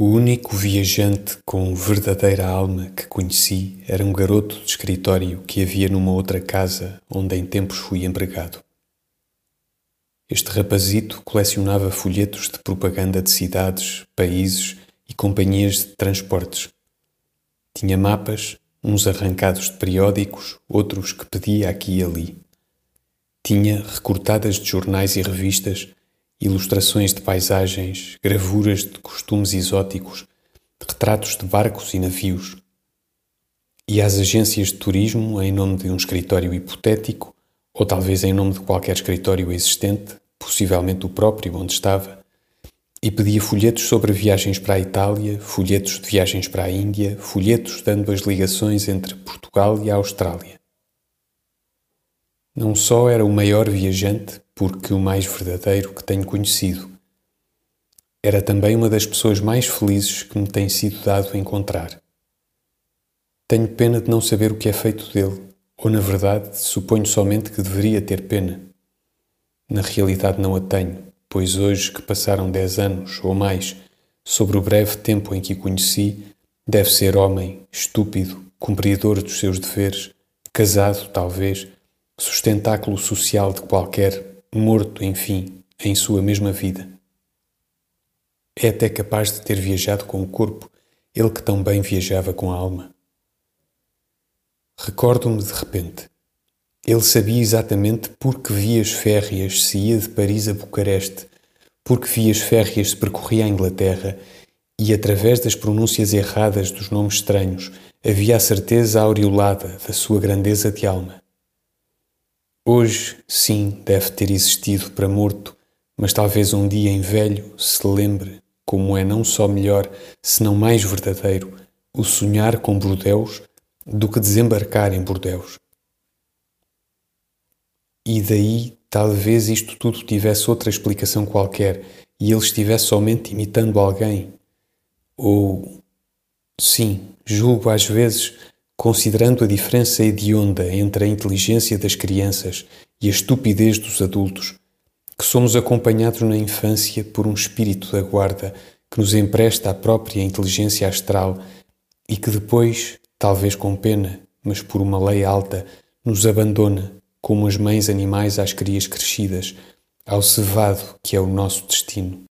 O único viajante com verdadeira alma que conheci era um garoto de escritório que havia numa outra casa onde em tempos fui empregado. Este rapazito colecionava folhetos de propaganda de cidades, países e companhias de transportes. Tinha mapas, uns arrancados de periódicos, outros que pedia aqui e ali. Tinha recortadas de jornais e revistas ilustrações de paisagens, gravuras de costumes exóticos, retratos de barcos e navios. E às agências de turismo em nome de um escritório hipotético, ou talvez em nome de qualquer escritório existente, possivelmente o próprio onde estava, e pedia folhetos sobre viagens para a Itália, folhetos de viagens para a Índia, folhetos dando as ligações entre Portugal e a Austrália. Não só era o maior viajante, porque o mais verdadeiro que tenho conhecido. Era também uma das pessoas mais felizes que me tem sido dado encontrar. Tenho pena de não saber o que é feito dele, ou na verdade suponho somente que deveria ter pena. Na realidade não a tenho, pois hoje que passaram dez anos ou mais sobre o breve tempo em que conheci, deve ser homem, estúpido, cumpridor dos seus deveres, casado, talvez, sustentáculo social de qualquer morto, enfim, em sua mesma vida. É até capaz de ter viajado com o corpo, ele que tão bem viajava com a alma. Recordo-me de repente. Ele sabia exatamente por que vias férreas se ia de Paris a Bucareste, por que vias férreas se percorria a Inglaterra e, através das pronúncias erradas dos nomes estranhos, havia a certeza aureolada da sua grandeza de alma. Hoje, sim, deve ter existido para morto, mas talvez um dia em velho se lembre como é não só melhor, senão mais verdadeiro, o sonhar com Bordeus do que desembarcar em Bordeus. E daí talvez isto tudo tivesse outra explicação qualquer e ele estivesse somente imitando alguém. Ou, sim, julgo às vezes considerando a diferença hedionda entre a inteligência das crianças e a estupidez dos adultos, que somos acompanhados na infância por um espírito da guarda que nos empresta a própria inteligência astral e que depois, talvez com pena, mas por uma lei alta, nos abandona como as mães animais às crias crescidas, ao cevado que é o nosso destino.